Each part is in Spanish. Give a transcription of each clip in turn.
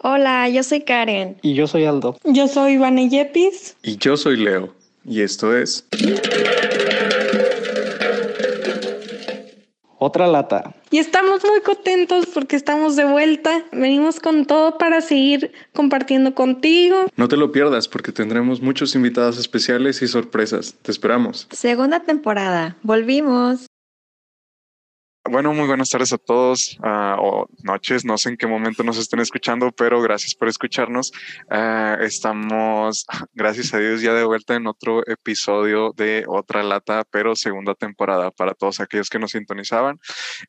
Hola, yo soy Karen. Y yo soy Aldo. Yo soy Ivane Yepis. Y yo soy Leo. Y esto es... Otra lata. Y estamos muy contentos porque estamos de vuelta. Venimos con todo para seguir compartiendo contigo. No te lo pierdas porque tendremos muchos invitados especiales y sorpresas. Te esperamos. Segunda temporada. Volvimos. Bueno, muy buenas tardes a todos uh, o noches, no sé en qué momento nos estén escuchando, pero gracias por escucharnos. Uh, estamos, gracias a Dios, ya de vuelta en otro episodio de Otra Lata, pero segunda temporada para todos aquellos que nos sintonizaban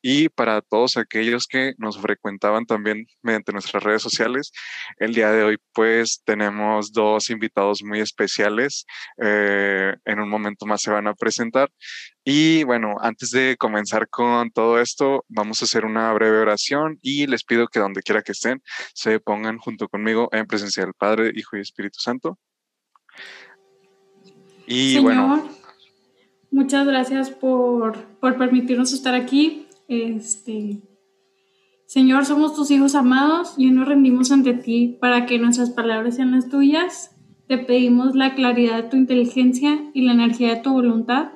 y para todos aquellos que nos frecuentaban también mediante nuestras redes sociales. El día de hoy, pues, tenemos dos invitados muy especiales. Uh, en un momento más se van a presentar. Y bueno, antes de comenzar con todo esto, vamos a hacer una breve oración y les pido que donde quiera que estén, se pongan junto conmigo en presencia del Padre, Hijo y Espíritu Santo. Y Señor, bueno. Muchas gracias por, por permitirnos estar aquí. Este, Señor, somos tus hijos amados y nos rendimos ante ti para que nuestras palabras sean las tuyas. Te pedimos la claridad de tu inteligencia y la energía de tu voluntad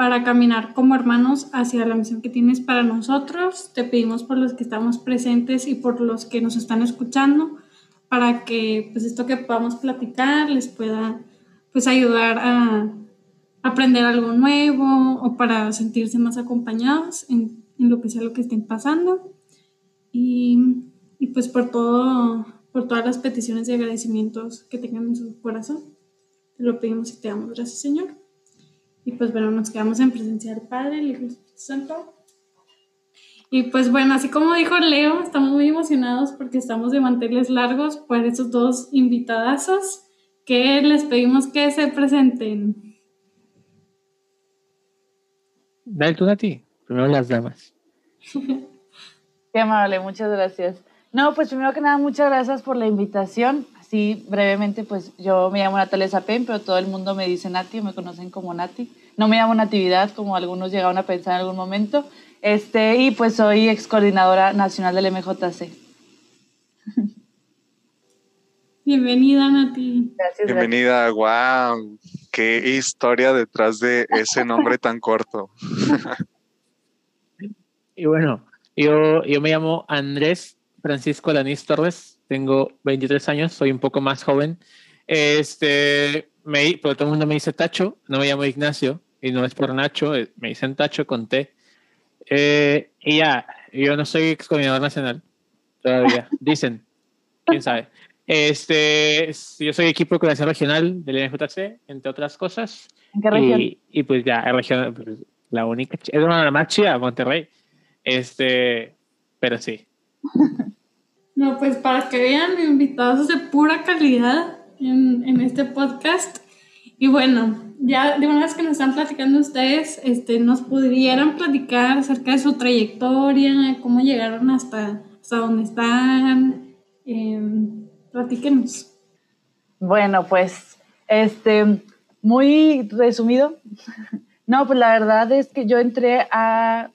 para caminar como hermanos hacia la misión que tienes para nosotros. Te pedimos por los que estamos presentes y por los que nos están escuchando, para que pues esto que podamos platicar les pueda pues ayudar a aprender algo nuevo o para sentirse más acompañados en, en lo que sea lo que estén pasando. Y, y pues por todo, por todas las peticiones y agradecimientos que tengan en su corazón. Te lo pedimos y te damos gracias, Señor. Y pues bueno, nos quedamos en presencia del Padre, el Hijo y el Espíritu Santo. Y pues bueno, así como dijo Leo, estamos muy emocionados porque estamos de manteles largos por esos dos invitadazos que les pedimos que se presenten. Dale tú a ti, primero las damas. Qué amable, muchas gracias. No, pues primero que nada, muchas gracias por la invitación sí, brevemente, pues yo me llamo Natalia Zapen, pero todo el mundo me dice Nati, me conocen como Nati. No me llamo Natividad, como algunos llegaron a pensar en algún momento. Este, y pues soy ex coordinadora nacional del MJC. Bienvenida, Nati. Gracias, Bienvenida, wow. Qué historia detrás de ese nombre tan corto. y bueno, yo, yo me llamo Andrés Francisco Lanis Torres, tengo 23 años, soy un poco más joven. Este, me, pero todo el mundo me dice Tacho, no me llamo Ignacio, y no es por Nacho, eh, me dicen Tacho con T. Eh, y ya, yo no soy ex coordinador nacional todavía, dicen, quién sabe. Este, yo soy equipo de coordinación regional del NJC, entre otras cosas. ¿En qué región? Y, pues ya, región, pues, la única, es una más chida, Monterrey. Este, pero sí. No, pues para que vean invitados de pura calidad en, en, este podcast. Y bueno, ya de una vez que nos están platicando ustedes, este, nos pudieran platicar acerca de su trayectoria, cómo llegaron hasta, hasta donde están. Eh, platíquenos. Bueno, pues, este, muy resumido. No, pues la verdad es que yo entré a,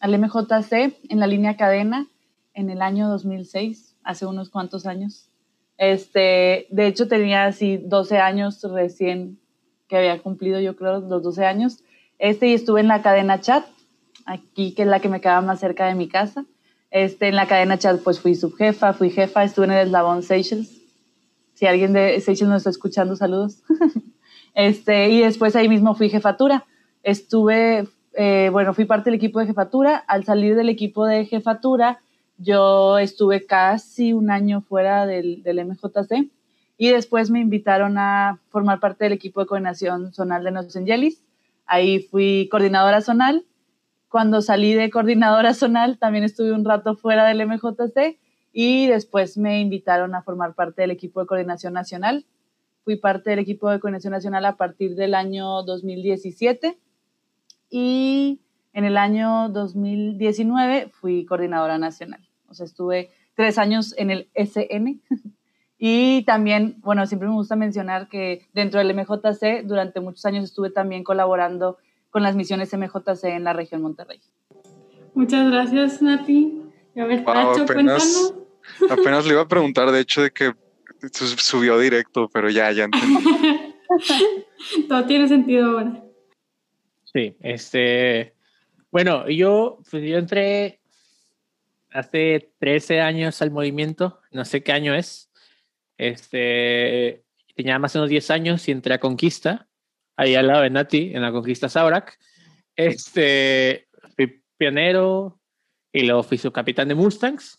al MJC en la línea cadena en el año 2006, hace unos cuantos años. Este, de hecho, tenía así 12 años recién que había cumplido, yo creo, los 12 años. Este, y estuve en la cadena chat, aquí, que es la que me quedaba más cerca de mi casa. Este, en la cadena chat, pues fui subjefa, fui jefa, estuve en el eslabón Seychelles. Si alguien de Seychelles nos está escuchando, saludos. este, y después ahí mismo fui jefatura. Estuve, eh, bueno, fui parte del equipo de jefatura. Al salir del equipo de jefatura, yo estuve casi un año fuera del, del, MJC y después me invitaron a formar parte del equipo de coordinación zonal de Los Angeles. Ahí fui coordinadora zonal. Cuando salí de coordinadora zonal también estuve un rato fuera del MJC y después me invitaron a formar parte del equipo de coordinación nacional. Fui parte del equipo de coordinación nacional a partir del año 2017 y en el año 2019 fui coordinadora nacional. O sea, estuve tres años en el SN. Y también, bueno, siempre me gusta mencionar que dentro del MJC, durante muchos años estuve también colaborando con las misiones MJC en la región Monterrey. Muchas gracias, Nati. A ver, wow, apenas, Apenas le iba a preguntar, de hecho, de que subió directo, pero ya, ya entendí. Todo tiene sentido ahora. Sí, este. Bueno, yo, pues yo entré hace 13 años al movimiento, no sé qué año es. Este, tenía más o menos 10 años y entré a Conquista, ahí al lado de Nati, en la Conquista Saurak. Este, fui pionero y luego fui subcapitán de Mustangs.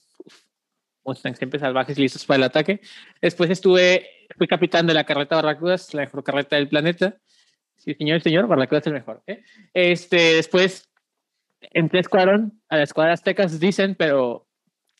Mustangs siempre salvajes listos para el ataque. Después estuve, fui capitán de la carreta Barracudas, la mejor carreta del planeta. Sí, señor, señor, Barracudas es el mejor. ¿eh? Este, después entré a escuadrón, a la escuadra Aztecas dicen, pero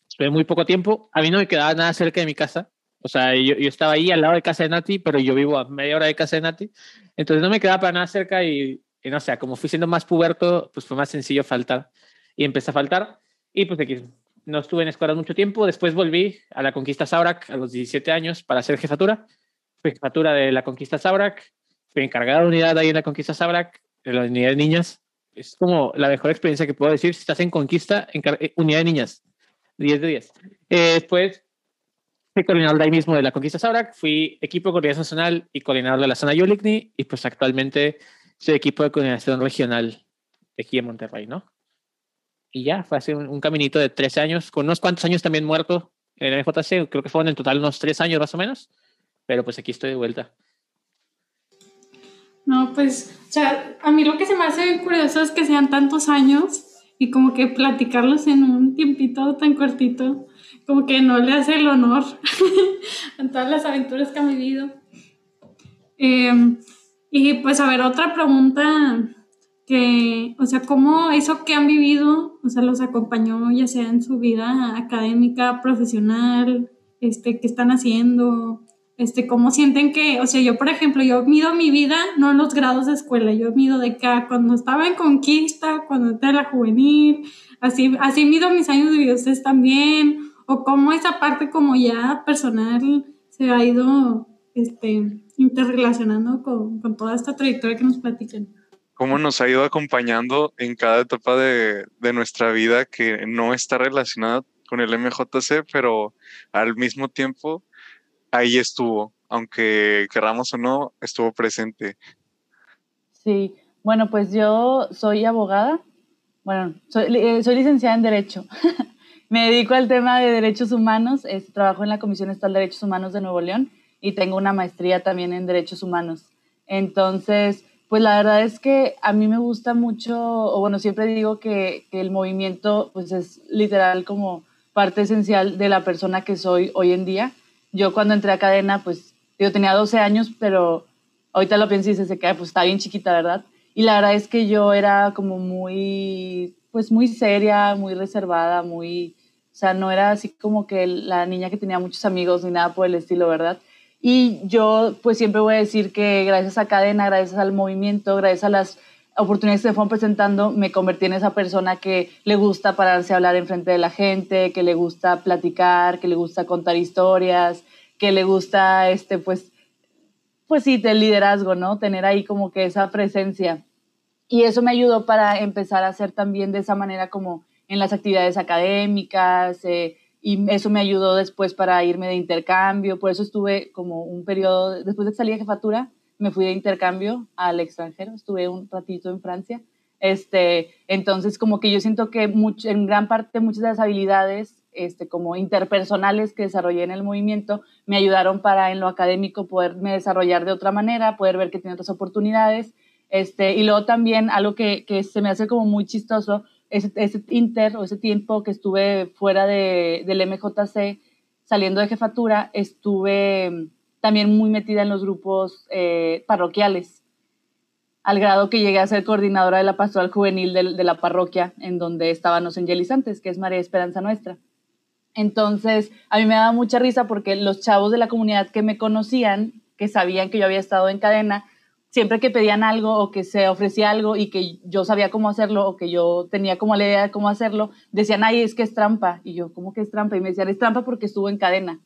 estuve muy poco tiempo. A mí no me quedaba nada cerca de mi casa. O sea, yo, yo, estaba ahí al lado de casa de Nati, pero yo vivo a media hora de casa de Nati. Entonces no me quedaba para nada cerca y, y no sé, como fui siendo más puberto, pues fue más sencillo faltar. Y empecé a faltar. Y pues aquí no estuve en escuadrón mucho tiempo. Después volví a la Conquista Saurak a los 17 años para hacer jefatura. Fui jefatura de la Conquista Saurak. Fui encargada de unidad ahí en la Conquista Saurak, de la unidad de niñas. Es como la mejor experiencia que puedo decir si estás en Conquista, en unidad de niñas. 10 de 10. Eh, después fui coordinador de ahí mismo de la Conquista Saurak. Fui equipo de coordinación nacional y coordinador de la zona Yolikni. Y pues actualmente soy equipo de coordinación regional aquí en Monterrey, ¿no? y ya, fue hace un, un, caminito de 13 años, con unos cuantos años también muerto en el FJC, creo que fueron en total unos 3 años más o menos, pero pues aquí estoy de vuelta. No, pues, o sea, a mí lo que se me hace curioso es que sean tantos años y como que platicarlos en un tiempito tan cortito, como que no le hace el honor a todas las aventuras que han vivido. Eh, y pues, a ver, otra pregunta que, o sea, cómo eso que han vivido, o sea, los acompañó ya sea en su vida académica, profesional, este, qué están haciendo, este, cómo sienten que, o sea, yo, por ejemplo, yo mido mi vida no en los grados de escuela, yo mido de acá, cuando estaba en conquista, cuando entré en la juvenil, así, así mido mis años de vida, ustedes también, o cómo esa parte como ya personal se ha ido, este, interrelacionando con, con toda esta trayectoria que nos platican. Cómo nos ha ido acompañando en cada etapa de, de, nuestra vida que no está relacionada con el MJC, pero al mismo tiempo ahí estuvo, aunque queramos o no, estuvo presente. Sí, bueno, pues yo soy abogada, bueno, soy, eh, licenciada en Derecho. Me dedico al tema de derechos humanos, trabajo en la Comisión Estatal de Derechos Humanos de Nuevo León y tengo una maestría también en Derechos Humanos. Entonces, pues la verdad es que a mí me gusta mucho, o bueno, siempre digo que, que, el movimiento pues es literal como parte esencial de la persona que soy hoy en día. Yo cuando entré a cadena, pues yo tenía 12 años, pero ahorita lo pienso y se queda, pues está bien chiquita, ¿verdad? Y la verdad es que yo era como muy, pues muy seria, muy reservada, muy, o sea, no era así como que la niña que tenía muchos amigos ni nada por el estilo, ¿verdad? Y yo pues siempre voy a decir que gracias a Cadena, gracias al movimiento, gracias a las oportunidades se fueron presentando, me convertí en esa persona que le gusta pararse a hablar en frente de la gente, que le gusta platicar, que le gusta contar historias, que le gusta, este, pues, pues sí, el liderazgo, ¿no? Tener ahí como que esa presencia. Y eso me ayudó para empezar a hacer también de esa manera como en las actividades académicas, eh, y eso me ayudó después para irme de intercambio, por eso estuve como un periodo, después de que salí de jefatura, me fui de intercambio al extranjero, estuve un ratito en Francia, este, entonces como que yo siento que mucho, en gran parte muchas de las habilidades este, como interpersonales que desarrollé en el movimiento me ayudaron para en lo académico poderme desarrollar de otra manera, poder ver que tiene otras oportunidades, este, y luego también algo que, que se me hace como muy chistoso, ese, ese inter o ese tiempo que estuve fuera de, del MJC, saliendo de jefatura, estuve también muy metida en los grupos eh, parroquiales, al grado que llegué a ser coordinadora de la pastoral juvenil de, de la parroquia en donde estaban los angelizantes, que es María Esperanza Nuestra. Entonces, a mí me daba mucha risa porque los chavos de la comunidad que me conocían, que sabían que yo había estado en cadena, siempre que pedían algo o que se ofrecía algo y que yo sabía cómo hacerlo o que yo tenía como la idea de cómo hacerlo, decían, ay, es que es trampa. Y yo, ¿cómo que es trampa? Y me decían, es trampa porque estuvo en cadena.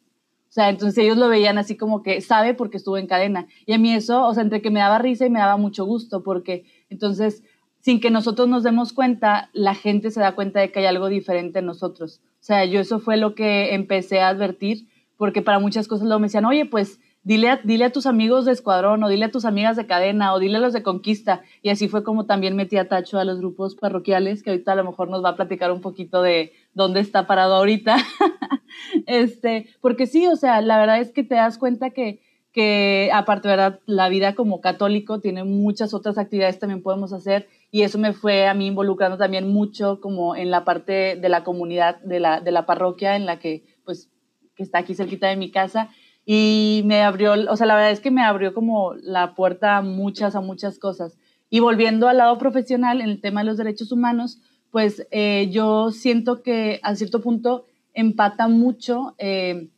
O sea, entonces ellos lo veían así como que sabe porque estuvo en cadena. Y a mí eso, o sea, entre que me daba risa y me daba mucho gusto, porque entonces, sin que nosotros nos demos cuenta, la gente se da cuenta de que hay algo diferente en nosotros. O sea, yo eso fue lo que empecé a advertir, porque para muchas cosas luego me decían, oye, pues dile a, dile a tus amigos de escuadrón o dile a tus amigas de cadena o dile a los de conquista. Y así fue como también metí a Tacho a los grupos parroquiales, que ahorita a lo mejor nos va a platicar un poquito de dónde está parado ahorita. este, porque sí, o sea, la verdad es que te das cuenta que, que aparte, ¿verdad? La vida como católico tiene muchas otras actividades también podemos hacer y eso me fue a mí involucrando también mucho como en la parte de la comunidad, de la, de la parroquia en la que, pues, que está aquí cerquita de mi casa y me abrió, o sea, la verdad es que me abrió como la puerta a muchas, a muchas cosas. Y volviendo al lado profesional, en el tema de los derechos humanos, pues eh, yo siento que a cierto punto empata mucho eh,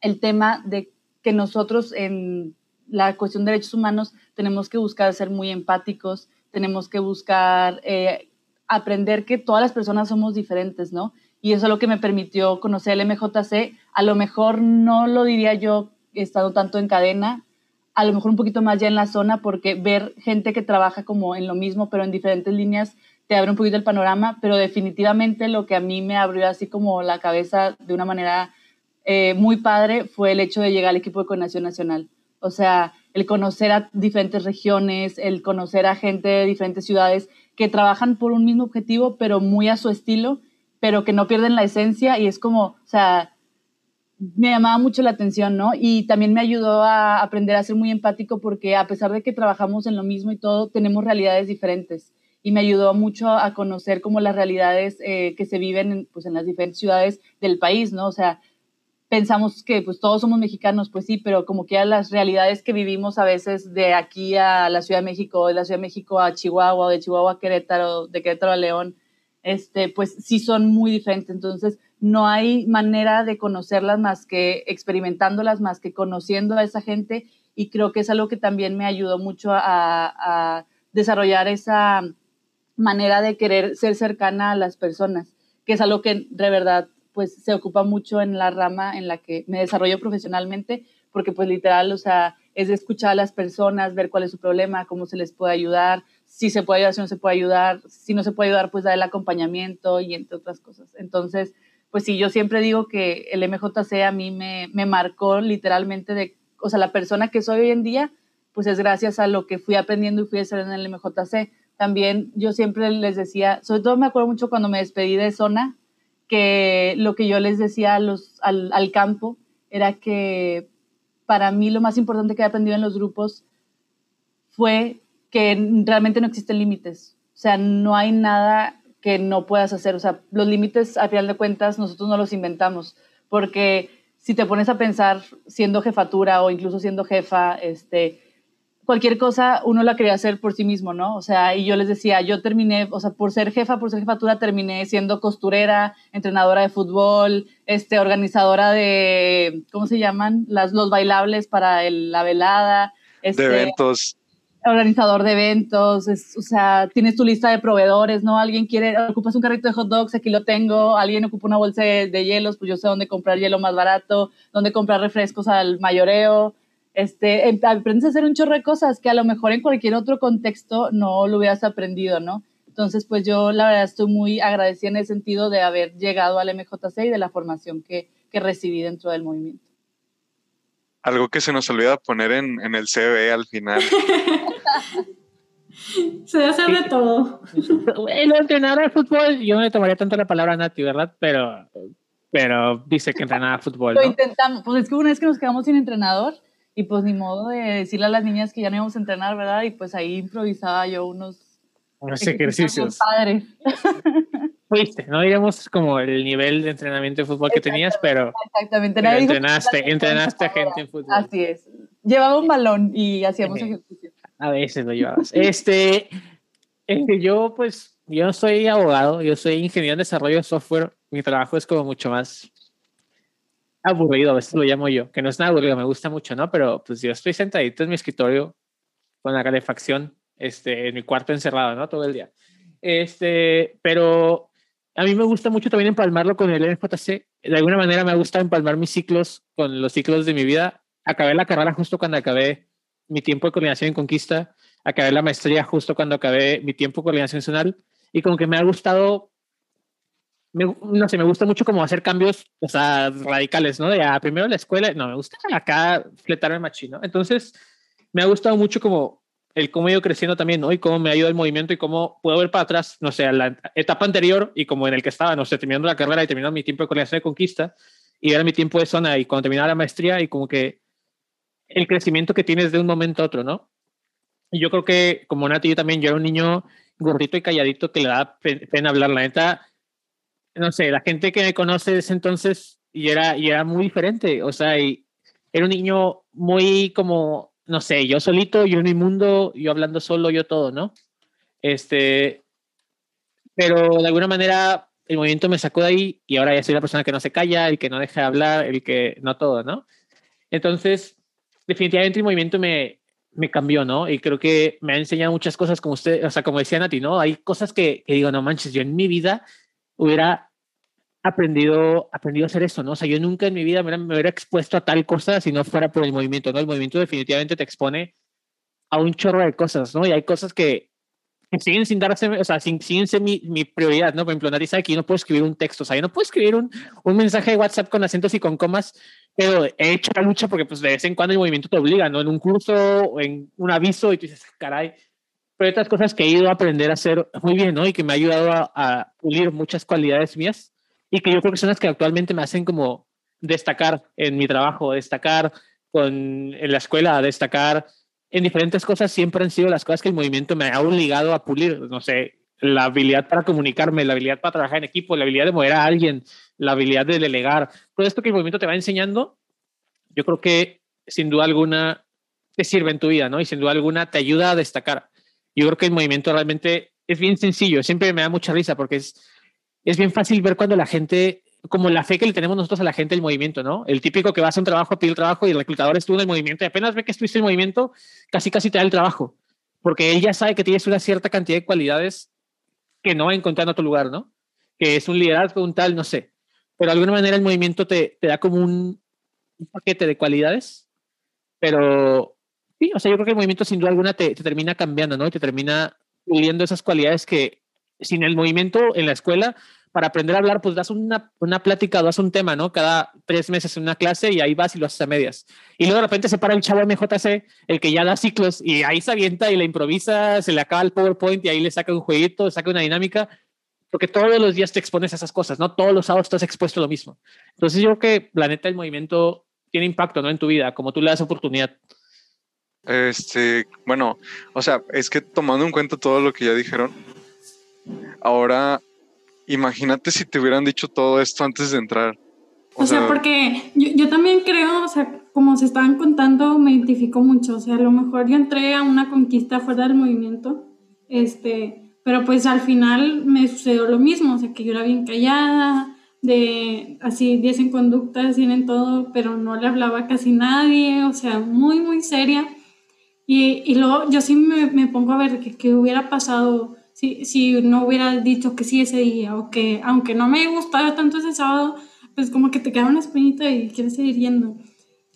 el tema de que nosotros en la cuestión de derechos humanos tenemos que buscar ser muy empáticos, tenemos que buscar eh, aprender que todas las personas somos diferentes, ¿no? Y eso es lo que me permitió conocer el MJC. A lo mejor no lo diría yo estando tanto en cadena, a lo mejor un poquito más ya en la zona, porque ver gente que trabaja como en lo mismo, pero en diferentes líneas, te abre un poquito el panorama, pero definitivamente lo que a mí me abrió así como la cabeza de una manera eh, muy padre fue el hecho de llegar al equipo de coordinación nacional. O sea, el conocer a diferentes regiones, el conocer a gente de diferentes ciudades que trabajan por un mismo objetivo, pero muy a su estilo, pero que no pierden la esencia y es como, o sea, me llamaba mucho la atención, ¿no? Y también me ayudó a aprender a ser muy empático porque a pesar de que trabajamos en lo mismo y todo, tenemos realidades diferentes y me ayudó mucho a conocer como las realidades eh, que se viven en, pues, en las diferentes ciudades del país, ¿no? O sea, pensamos que pues todos somos mexicanos, pues sí, pero como que las realidades que vivimos a veces de aquí a la Ciudad de México, de la Ciudad de México a Chihuahua, de Chihuahua a Querétaro, de Querétaro a León, este, pues sí son muy diferentes. Entonces, no hay manera de conocerlas más que experimentándolas, más que conociendo a esa gente. Y creo que es algo que también me ayudó mucho a, a desarrollar esa manera de querer ser cercana a las personas, que es algo que de verdad pues se ocupa mucho en la rama en la que me desarrollo profesionalmente, porque pues literal, o sea, es escuchar a las personas, ver cuál es su problema, cómo se les puede ayudar, si se puede ayudar, si no se puede ayudar, si no se puede ayudar, pues dar el acompañamiento y entre otras cosas. Entonces, pues sí, yo siempre digo que el MJC a mí me, me marcó literalmente de, o sea, la persona que soy hoy en día, pues es gracias a lo que fui aprendiendo y fui haciendo en el MJC también yo siempre les decía, sobre todo me acuerdo mucho cuando me despedí de zona, que lo que yo les decía a los, al, al, campo era que para mí lo más importante que he aprendido en los grupos fue que realmente no existen límites. O sea, no hay nada que no puedas hacer. O sea, los límites, a final de cuentas, nosotros no los inventamos. Porque si te pones a pensar siendo jefatura o incluso siendo jefa, este, cualquier cosa uno la quería hacer por sí mismo, ¿no? O sea, y yo les decía, yo terminé, o sea, por ser jefa, por ser jefatura, terminé siendo costurera, entrenadora de fútbol, este, organizadora de, ¿cómo se llaman? Las, los bailables para la velada. Este, de eventos. Organizador de eventos, es, o sea, tienes tu lista de proveedores, ¿no? Alguien quiere, ocupas un carrito de hot dogs, aquí lo tengo, alguien ocupa una bolsa de, de hielos, pues yo sé dónde comprar hielo más barato, dónde comprar refrescos al mayoreo, este, em, aprendes a hacer un chorro de cosas que a lo mejor en cualquier otro contexto no lo hubieras aprendido, ¿no? Entonces, pues yo la verdad estoy muy agradecida en el sentido de haber llegado al MJC y de la formación que, que recibí dentro del movimiento. Algo que se nos olvida poner en, en el CV al final. se debe hacer de todo. El entrenador de fútbol, yo no le tomaría tanto la palabra Nati, ¿verdad? Pero, pero dice que entrenaba fútbol. Lo intentamos, pues es que una vez que nos quedamos sin entrenador, y pues ni modo de decirle a las niñas que ya no íbamos a entrenar, ¿verdad? Y pues ahí improvisaba yo unos, unos ejercicios. Padres. Fuiste, no digamos como el nivel de entrenamiento de fútbol que tenías, pero, Exactamente. pero entrenaste, entrenaste a gente en fútbol. Así es. Llevaba un balón y hacíamos ejercicio. A veces lo llevabas. Este, yo pues, yo no soy abogado, yo soy ingeniero en desarrollo de software. Mi trabajo es como mucho más aburrido, a veces lo llamo yo, que no es nada aburrido, me gusta mucho, ¿no? Pero pues yo estoy sentadito en mi escritorio con la calefacción, este, en mi cuarto encerrado, ¿no? Todo el día. Este, pero a mí me gusta mucho también empalmarlo con el NJC. De alguna manera me gusta empalmar mis ciclos con los ciclos de mi vida. Acabé la carrera justo cuando acabé mi tiempo de coordinación en conquista, acabé la maestría justo cuando acabé mi tiempo de coordinación nacional y como que me ha gustado no sé, me gusta mucho como hacer cambios, o sea, radicales, ¿no? De ah, primero la escuela, no, me gusta acá fletarme machino. Entonces, me ha gustado mucho como el cómo he ido creciendo también, ¿no? Y cómo me ha ido el movimiento y cómo puedo ver para atrás, no sé, a la etapa anterior y como en el que estaba, no sé, terminando la carrera y terminando mi tiempo de coordinación de conquista y era mi tiempo de zona y cuando terminaba la maestría y como que el crecimiento que tienes de un momento a otro, ¿no? Y yo creo que como Nati, yo también, yo era un niño gordito y calladito que le da pena hablar, la neta, no sé, la gente que me conoce desde entonces y era, y era muy diferente, o sea, y era un niño muy como no sé, yo solito, yo en mi mundo, yo hablando solo, yo todo, ¿no? Este, pero de alguna manera el movimiento me sacó de ahí y ahora ya soy la persona que no se calla, el que no deja de hablar, el que no todo, ¿no? Entonces, definitivamente el movimiento me, me cambió, ¿no? Y creo que me ha enseñado muchas cosas, como usted, o sea, como decía Nati, ¿no? Hay cosas que, que digo, no manches, yo en mi vida hubiera aprendido, aprendido a hacer eso, ¿no? O sea, yo nunca en mi vida me, hubiera expuesto a tal cosa si no fuera por el movimiento, ¿no? El movimiento definitivamente te expone a un chorro de cosas, ¿no? Y hay cosas que, siguen sin darse, o sea, sin, sin ser mi, mi, prioridad, ¿no? Por ejemplo, Nati sabe que yo no puedo escribir un texto, o sea, yo no puedo escribir un, un mensaje de WhatsApp con acentos y con comas, pero he hecho la lucha porque pues de vez en cuando el movimiento te obliga, ¿no? En un curso o en un aviso y tú dices, caray, pero otras cosas que he ido a aprender a hacer muy bien, ¿no? Y que me ha ayudado a, a pulir muchas cualidades mías y que yo creo que son las que actualmente me hacen como destacar en mi trabajo, destacar con, en la escuela, destacar en diferentes cosas, siempre han sido las cosas que el movimiento me ha obligado a pulir, no sé, la habilidad para comunicarme, la habilidad para trabajar en equipo, la habilidad de mover a alguien, la habilidad de delegar, todo esto que el movimiento te va enseñando, yo creo que sin duda alguna te sirve en tu vida, ¿no? Y sin duda alguna te ayuda a destacar. Yo creo que el movimiento realmente es bien sencillo, siempre me da mucha risa porque es es bien fácil ver cuando la gente, como la fe que le tenemos nosotros a la gente del movimiento, ¿no? El típico que vas a un trabajo a pedir trabajo y el reclutador estuvo en el movimiento y apenas ve que estuviste en el movimiento, casi casi te da el trabajo, porque él ya sabe que tienes una cierta cantidad de cualidades que no va a encontrar en otro lugar, ¿no? Que es un liderazgo, un tal, no sé. Pero de alguna manera el movimiento te, te da como un, un, paquete de cualidades, pero sí, o sea, yo creo que el movimiento sin duda alguna te, te termina cambiando, ¿no? Y te termina puliendo esas cualidades que sin el movimiento en la escuela para aprender a hablar, pues das una, una plática, das un tema, ¿no? Cada tres meses en una clase y ahí vas y lo haces a medias. Y luego de repente se para el chavo MJC, el que ya da ciclos, y ahí se avienta y le improvisa, se le acaba el PowerPoint y ahí le saca un jueguito, saca una dinámica, porque todos los días te expones a esas cosas, ¿no? Todos los sábados estás expuesto a lo mismo. Entonces yo creo que la neta el movimiento tiene impacto, ¿no? En tu vida, como tú le das oportunidad. Este, bueno, o sea, es que tomando en cuenta todo lo que ya dijeron, ahora imagínate si te hubieran dicho todo esto antes de entrar. O, sea, porque yo, yo, también creo, o sea, como se estaban contando, me identifico mucho. O sea, a lo mejor yo entré a una conquista fuera del movimiento, este, pero pues al final me sucedió lo mismo, o sea, que yo era bien callada, de así 10 en conducta, 100 en todo, pero no le hablaba casi nadie, o sea, muy, muy seria. Y, y luego yo sí me, me pongo a ver qué hubiera pasado si, si no hubiera dicho que sí ese día o que aunque no me gustaba tanto ese sábado, pues como que te queda una espinita y quieres seguir yendo.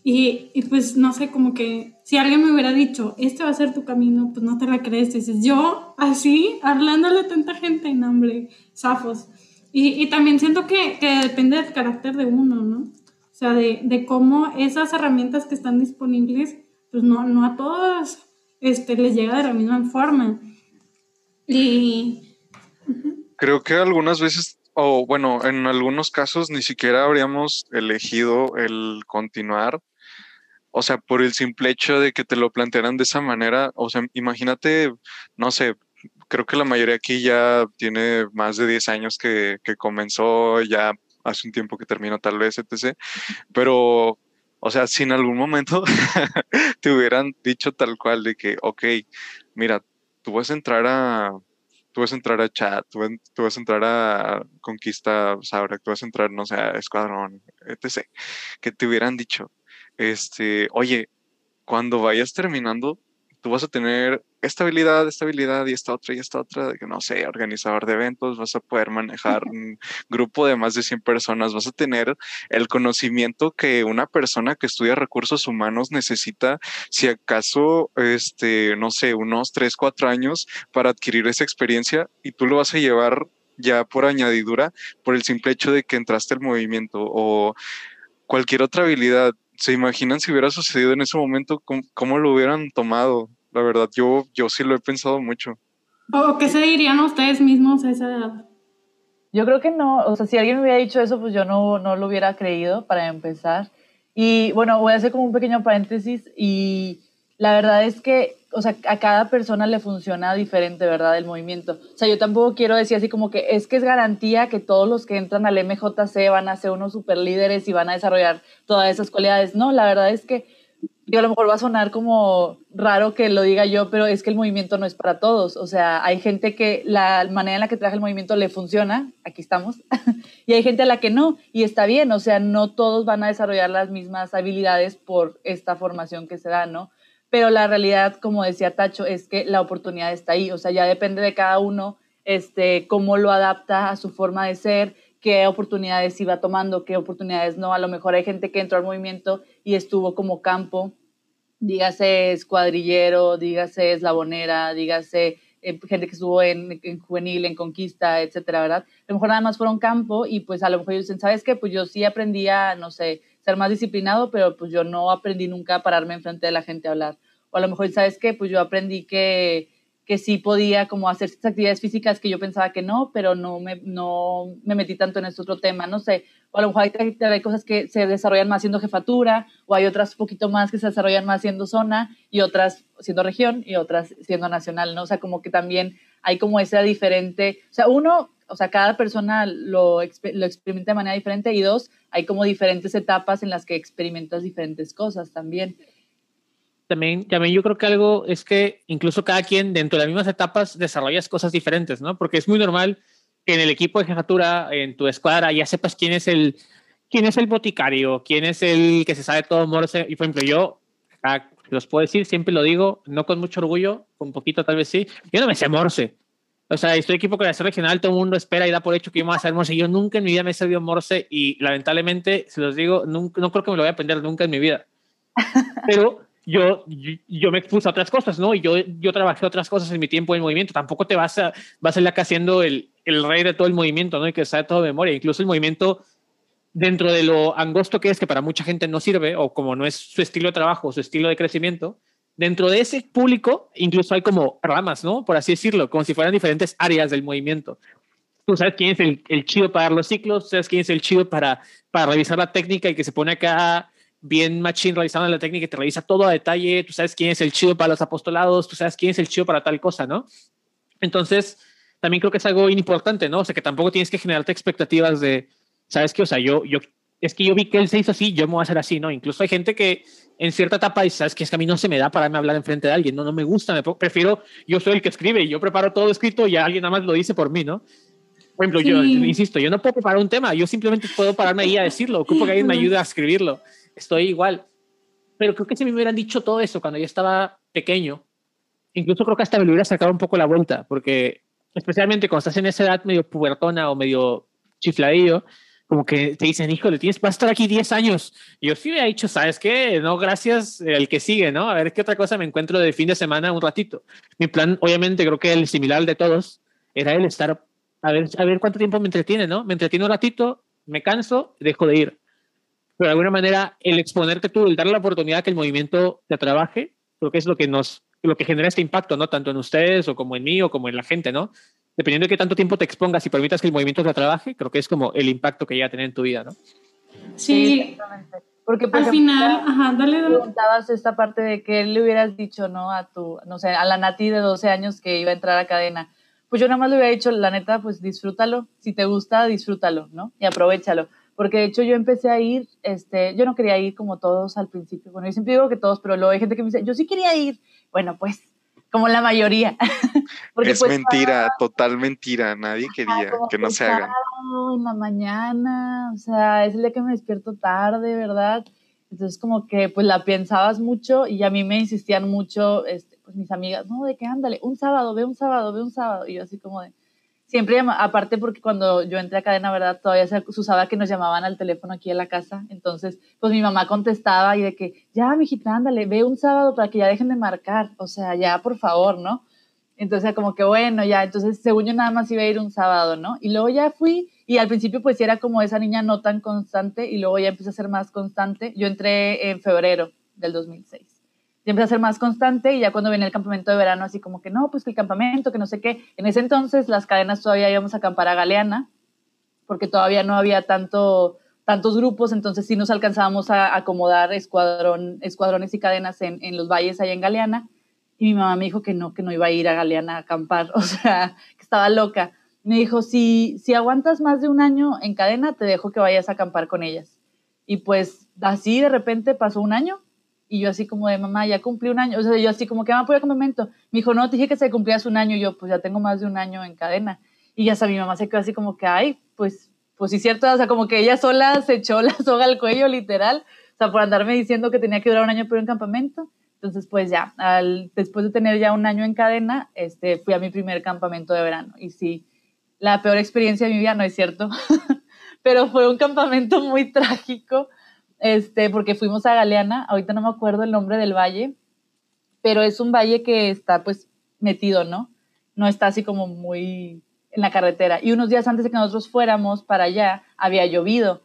Y, y, pues no sé, como que si alguien me hubiera dicho, este va a ser tu camino, pues no te la crees. Dices, yo así, hablándole a tanta gente, en hambre, zafos. Y, y, también siento que, que, depende del carácter de uno, ¿no? O sea, de, de, cómo esas herramientas que están disponibles, pues no, no a todos este, les llega de la misma forma. Creo que algunas veces, o bueno, en algunos casos ni siquiera habríamos elegido el continuar. O sea, por el simple hecho de que te lo plantearan de esa manera. O sea, imagínate, no sé, creo que la mayoría aquí ya tiene más de 10 años que, que comenzó, ya hace un tiempo que terminó tal vez, etc. Pero, o sea, si en algún momento te hubieran dicho tal cual de que, ok, mira, tú vas a entrar a, tú vas a entrar a chat, tú, vas a entrar a conquista, ahora tú vas a entrar, no sé, a escuadrón, etc. Que te hubieran dicho, este, oye, cuando vayas terminando, tú vas a tener esta habilidad, esta habilidad y esta otra y esta otra, de que no sé, organizador de eventos, vas a poder manejar un grupo de más de 100 personas, vas a tener el conocimiento que una persona que estudia recursos humanos necesita, si acaso, este, no sé, unos 3, 4 años para adquirir esa experiencia y tú lo vas a llevar ya por añadidura, por el simple hecho de que entraste al movimiento o cualquier otra habilidad. ¿Se imaginan si hubiera sucedido en ese momento? ¿Cómo, lo hubieran tomado? La verdad, yo, yo sí lo he pensado mucho. ¿O qué se dirían ustedes mismos a esa edad? Yo creo que no, o sea, si alguien me hubiera dicho eso, pues yo no, no lo hubiera creído para empezar. Y bueno, voy a hacer como un pequeño paréntesis y la verdad es que, o sea, a cada persona le funciona diferente, ¿verdad? El movimiento. O sea, yo tampoco quiero decir así como que es que es garantía que todos los que entran al MJC van a ser unos super líderes y van a desarrollar todas esas cualidades. No, la verdad es que yo a lo mejor va a sonar como raro que lo diga yo, pero es que el movimiento no es para todos. O sea, hay gente que la manera en la que trabaja el movimiento le funciona, aquí estamos, y hay gente a la que no, y está bien. O sea, no todos van a desarrollar las mismas habilidades por esta formación que se da, ¿no? Pero la realidad, como decía Tacho, es que la oportunidad está ahí. O sea, ya depende de cada uno este, cómo lo adapta a su forma de ser qué oportunidades iba tomando, qué oportunidades no. A lo mejor hay gente que entró al movimiento y estuvo como campo dígase escuadrillero, dígase eslabonera, dígase eh, gente que estuvo en, juvenil, en conquista, etcétera, ¿verdad? A lo mejor nada más fueron campo y pues a lo mejor dicen, ¿sabes qué? Pues yo sí aprendí a, no sé, ser más disciplinado, pero pues yo no aprendí nunca a pararme enfrente de la gente a hablar. O a lo mejor, ¿sabes qué? Pues yo aprendí que, que sí podía como hacer estas actividades físicas que yo pensaba que no, pero no me, no me metí tanto en este otro tema, no sé o a lo mejor hay, cosas que se desarrollan más siendo jefatura, o hay otras poquito más que se desarrollan más siendo zona, y otras siendo región, y otras siendo nacional, ¿no? O sea, como que también hay como esa diferente, o sea, uno, o sea, cada persona lo, experimenta de manera diferente, y dos, hay como diferentes etapas en las que experimentas diferentes cosas también. También, también yo creo que algo es que incluso cada quien dentro de las mismas etapas desarrollas cosas diferentes, ¿no? Porque es muy normal en el equipo de jefatura, en tu escuadra, ya sepas quién es el, quién es el boticario, quién es el que se sabe todo Morse. Y por ejemplo, yo, ah, los puedo decir, siempre lo digo, no con mucho orgullo, con poquito tal vez sí, yo no me sé Morse. O sea, estoy equipo con la regional, todo el mundo espera y da por hecho que yo me voy a saber Morse. Yo nunca en mi vida me he sabido Morse y lamentablemente, se los digo, nunca, no creo que me lo voy a aprender nunca en mi vida. Pero yo, yo, me expuse a otras cosas, ¿no? Y yo, yo trabajé otras cosas en mi tiempo en movimiento. Tampoco te vas a, vas a ir acá siendo el, el rey de todo el movimiento, ¿no? Y que sabe todo de memoria. Incluso el movimiento, dentro de lo angosto que es, que para mucha gente no sirve, o como no es su estilo de trabajo, su estilo de crecimiento, dentro de ese público incluso hay como ramas, ¿no? Por así decirlo, como si fueran diferentes áreas del movimiento. Tú sabes quién es el, el chido para dar los ciclos, sabes quién es el chido para, para revisar la técnica y que se pone acá bien machine realizando la técnica y te revisa todo a detalle, tú sabes quién es el chido para los apostolados, tú sabes quién es el chido para tal cosa, ¿no? Entonces, también creo que es algo importante, ¿no? O sea, que tampoco tienes que generarte expectativas de, ¿sabes qué? O sea, yo, yo, es que yo vi que él se hizo así, yo me voy a hacer así, ¿no? Incluso hay gente que en cierta etapa dice, ¿sabes qué? Es que a mí no se me da pararme a hablar enfrente de alguien, no, no me gusta, me prefiero, yo soy el que escribe y yo preparo todo escrito y alguien nada más lo dice por mí, ¿no? Por ejemplo, yo insisto, yo no puedo preparar un tema, yo simplemente puedo pararme ahí a decirlo, ocupo que alguien me ayude a escribirlo estoy igual. Pero creo que si me hubieran dicho todo eso cuando yo estaba pequeño, incluso creo que hasta me lo hubiera sacado un poco la vuelta, porque especialmente cuando estás en esa edad medio pubertona o medio chifladillo, como que te dicen, hijo, tienes, vas a estar aquí 10 años. Y yo sí he dicho, ¿sabes qué? No, gracias, el que sigue, ¿no? A ver qué otra cosa me encuentro de fin de semana un ratito. Mi plan, obviamente, creo que el similar de todos, era el estar, a ver, a ver cuánto tiempo me entretiene, ¿no? Me entretiene un ratito, me canso, dejo de ir pero de alguna manera el exponerte tú, el darle la oportunidad que el movimiento te trabaje, creo que es lo que nos, lo que genera este impacto, ¿no? Tanto en ustedes o como en mí o como en la gente, ¿no? Dependiendo de qué tanto tiempo te expongas y permitas que el movimiento te trabaje, creo que es como el impacto que ya a tener en tu vida, ¿no? Sí, Porque al final, ajá, dale, dale. Preguntabas esta parte de que le hubieras dicho, ¿no? A tu, no sé, a la Nati de 12 años que iba a entrar a cadena. Pues yo nada más le hubiera dicho, la neta, pues disfrútalo. Si te gusta, disfrútalo, ¿no? Y aprovechalo porque de hecho yo empecé a ir, este, yo no quería ir como todos al principio, bueno, yo siempre digo que todos, pero luego hay gente que me dice, yo sí quería ir, bueno, pues, como la mayoría. porque, es pues, mentira, total mentira, nadie quería que no se haga. En la mañana, o sea, es el día que me despierto tarde, ¿verdad? Entonces como que pues la pensabas mucho y a mí me insistían mucho, este, pues mis amigas, no, de que ándale, un sábado, ve un sábado, ve un sábado, y yo así como de, siempre, aparte porque cuando yo entré a cadena, ¿verdad? Todavía se usaba que nos llamaban al teléfono aquí en la casa. Entonces, pues mi mamá contestaba y de que, ya, mijita, ándale, ve un sábado para que ya dejen de marcar. O sea, ya, por favor, ¿no? Entonces, como que bueno, ya, entonces según yo nada más iba a ir un sábado, ¿no? Y luego ya fui y al principio pues era como esa niña no tan constante y luego ya empecé a ser más constante. Yo entré en febrero del 2006. Ya empecé a ser más constante y ya cuando venía el campamento de verano así como que no, pues que el campamento, que no sé qué. En ese entonces las cadenas todavía íbamos a acampar a Galeana porque todavía no había tanto tantos grupos, entonces sí nos alcanzábamos a acomodar escuadrón, escuadrones y cadenas en, en los valles allá en Galeana y mi mamá me dijo que no, que no iba a ir a Galeana a acampar, o sea, que estaba loca. Me dijo, si, si aguantas más de un año en cadena, te dejo que vayas a acampar con ellas. Y pues así de repente pasó un año y yo así como de, mamá, ya cumplí un año. O sea, yo así como que, mamá, ¿por campamento? Me dijo, no, dije que se cumplías un año. Y yo, pues ya tengo más de un año en cadena. Y ya sabía, mi mamá se quedó así como que, ay, pues, pues sí, cierto. O sea, como que ella sola se echó la soga al cuello, literal. O sea, por andarme diciendo que tenía que durar un año pero en campamento. Entonces, pues ya, después de tener ya un año en cadena, este, fui a mi primer campamento de verano. Y sí, la peor experiencia de mi vida, no es cierto, pero fue un campamento muy trágico, este, porque fuimos a Galeana, ahorita no me acuerdo el nombre del valle, pero es un valle que está pues metido, ¿no? No está así como muy en la carretera. Y unos días antes de que nosotros fuéramos para allá, había llovido.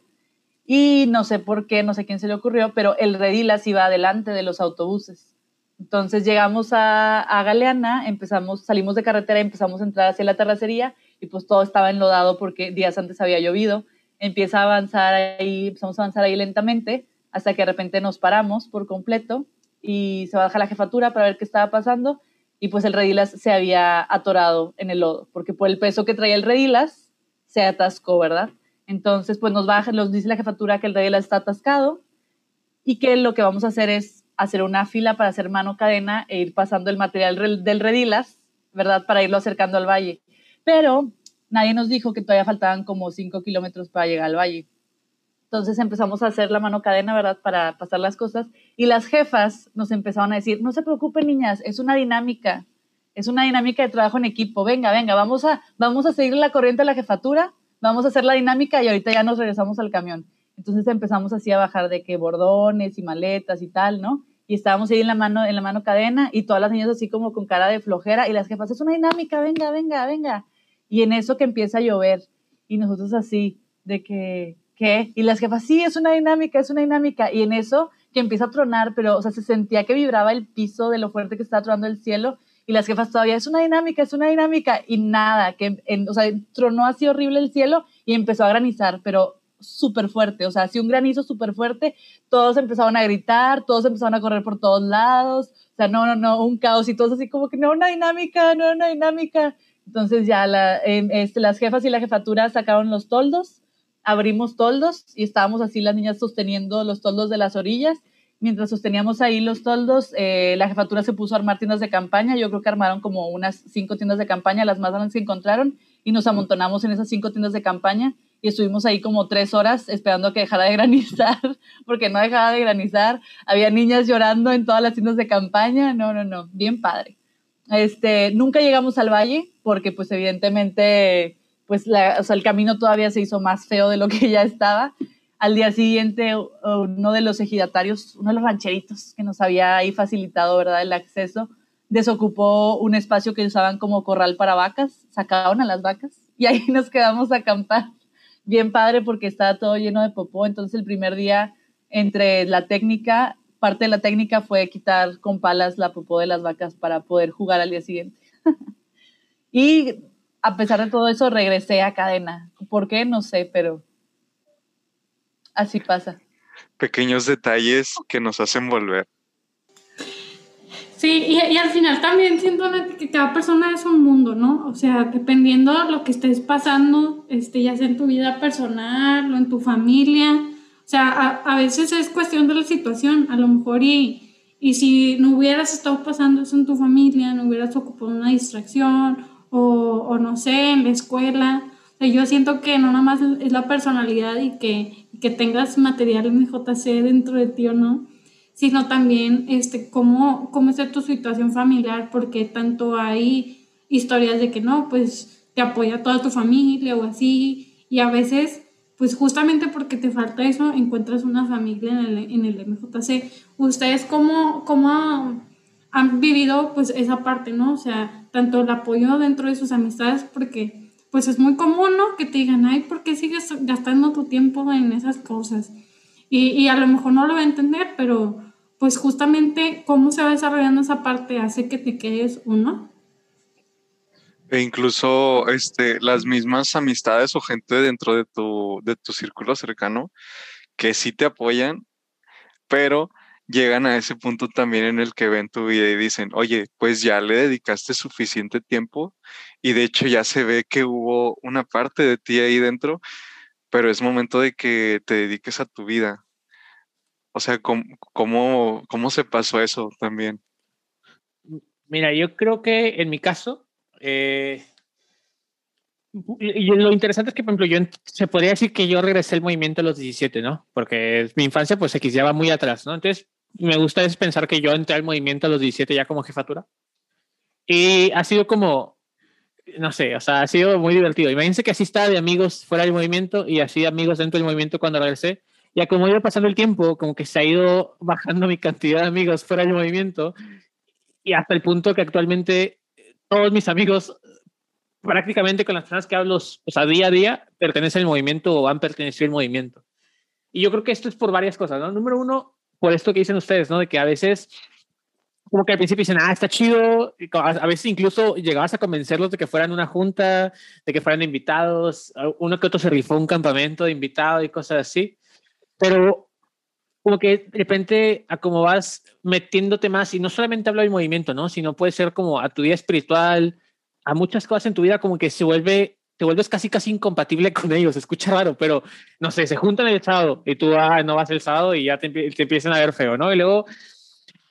Y no sé por qué, no sé quién se le ocurrió, pero el Redilas iba adelante de los autobuses. Entonces llegamos a, a Galeana, empezamos, salimos de carretera, empezamos a entrar hacia la terracería y pues todo estaba enlodado porque días antes había llovido. Empieza a avanzar ahí, empezamos a avanzar ahí lentamente hasta que de repente nos paramos por completo y se baja la jefatura para ver qué estaba pasando y pues el Redilas se había atorado en el lodo porque por el peso que traía el Redilas se atascó, ¿verdad? Entonces, pues nos baja, nos dice la jefatura que el Redilas está atascado y que lo que vamos a hacer es hacer una fila para hacer mano cadena e ir pasando el material del Redilas, ¿verdad? Para irlo acercando al valle. Pero nadie nos dijo que todavía faltaban como 5 kilómetros para llegar al valle. Entonces empezamos a hacer la mano cadena, ¿verdad? Para pasar las cosas. Y las jefas nos empezaban a decir, no se preocupen, niñas, es una dinámica. Es una dinámica de trabajo en equipo. Venga, venga, vamos a, vamos a seguir la corriente de la jefatura, vamos a hacer la dinámica y ahorita ya nos regresamos al camión. Entonces empezamos así a bajar de que bordones y maletas y tal, ¿no? Y estábamos ahí en la mano, en la mano cadena y todas las niñas así como con cara de flojera y las jefas, es una dinámica, venga, venga, venga. Y en eso que empieza a llover y nosotros así de que, ¿qué? Y las jefas, sí, es una dinámica, es una dinámica. Y en eso que empieza a tronar, pero, o sea, se sentía que vibraba el piso de lo fuerte que estaba tronando el cielo y las jefas todavía, es una dinámica, es una dinámica, y nada, que, en, o sea, tronó así horrible el cielo y empezó a granizar, pero súper fuerte, o sea, así un granizo súper fuerte, todos empezaron a gritar, todos empezaron a correr por todos lados, o sea, no, no, no, un caos y todos así como que no, una dinámica, no, una dinámica. Entonces ya eh, este, las jefas y la jefatura sacaron los toldos, abrimos toldos y estábamos así las niñas sosteniendo los toldos de las orillas. Mientras sosteníamos ahí los toldos, eh, la jefatura se puso a armar tiendas de campaña. Yo creo que armaron como unas cinco tiendas de campaña, las más grandes que encontraron, y nos amontonamos en esas cinco tiendas de campaña y estuvimos ahí como tres horas esperando a que dejara de granizar, porque no dejaba de granizar. Había niñas llorando en todas las tiendas de campaña. No, no, no, bien padre. Este, nunca llegamos al valle porque pues evidentemente pues el camino todavía se hizo más feo de lo que ya estaba. Al día siguiente uno de los ejidatarios, uno de los rancheritos que nos había ahí facilitado ¿verdad? el acceso, desocupó un espacio que usaban como corral para vacas, sacaron a las vacas y ahí nos quedamos a acampar. Bien padre porque estaba todo lleno de popó, entonces el primer día entre la técnica parte de la técnica fue quitar con palas la popó de las vacas para poder jugar al día siguiente. y a pesar de todo eso, regresé a cadena. ¿Por qué? No sé, pero así pasa. Pequeños detalles que nos hacen volver. Sí, y, y, al final también siento que cada persona es un mundo, ¿no? O sea, dependiendo de lo que estés pasando, este, ya sea en tu vida personal o en tu familia, o sea, a, a, veces es cuestión de la situación, a lo mejor y, y si no hubieras estado pasando eso en tu familia, no hubieras ocupado una distracción o, o no sé, en la escuela. O sea, yo siento que no nada más es la personalidad y que, que tengas material en JC dentro de ti o no, sino también este, cómo, cómo está tu situación familiar, porque tanto hay historias de que no, pues te apoya toda tu familia o así, y a veces pues justamente porque te falta eso, encuentras una familia en el, en el MJC. ¿Ustedes cómo, cómo han vivido pues esa parte, ¿no? O sea, tanto el apoyo dentro de sus amistades, porque pues es muy común, ¿no? Que te digan, ay, ¿por qué sigues gastando tu tiempo en esas cosas? Y, y a lo mejor no lo va a entender, pero pues justamente cómo se va desarrollando esa parte hace que te quedes uno. E incluso este, las mismas amistades o gente dentro de tu, de tu círculo cercano que sí te apoyan, pero llegan a ese punto también en el que ven tu vida y dicen, oye, pues ya le dedicaste suficiente tiempo y de hecho ya se ve que hubo una parte de ti ahí dentro, pero es momento de que te dediques a tu vida. O sea, ¿cómo, cómo, se pasó eso también? Mira, yo creo que en mi caso, eh, y lo interesante es que, por ejemplo, yo se podría decir que yo regresé al movimiento a los 17, ¿no? Porque mi infancia pues se quisiera muy atrás, ¿no? Entonces, me gusta es pensar que yo entré al movimiento a los 17 ya como jefatura. Y ha sido como, no sé, o sea, ha sido muy divertido. Imagínense que así estaba de amigos fuera del movimiento y así de amigos dentro del movimiento cuando regresé ya como iba pasando el tiempo, como que se ha ido bajando mi cantidad de amigos fuera del movimiento y hasta el punto que actualmente todos mis amigos, prácticamente con las personas que hablo, o sea, día a día, pertenecen al movimiento o han pertenecido al movimiento. Y yo creo que esto es por varias cosas, ¿no? Número uno, por esto que dicen ustedes, ¿no? De que a veces, como que al principio dicen, ah, está chido, a veces incluso llegabas a convencerlos de que fueran una junta, de que fueran invitados, uno que otro se rifó un campamento de invitado y cosas así pero como que de repente a cómo vas metiéndote más y no solamente hablo del movimiento, ¿no? Sino puede ser como a tu vida espiritual, a muchas cosas en tu vida como que se vuelve, te vuelves casi casi incompatible con ellos, se escucha raro, pero no sé, se juntan el sábado y tú ah, no vas el sábado y ya te, te empiezan a ver feo, ¿no? Y luego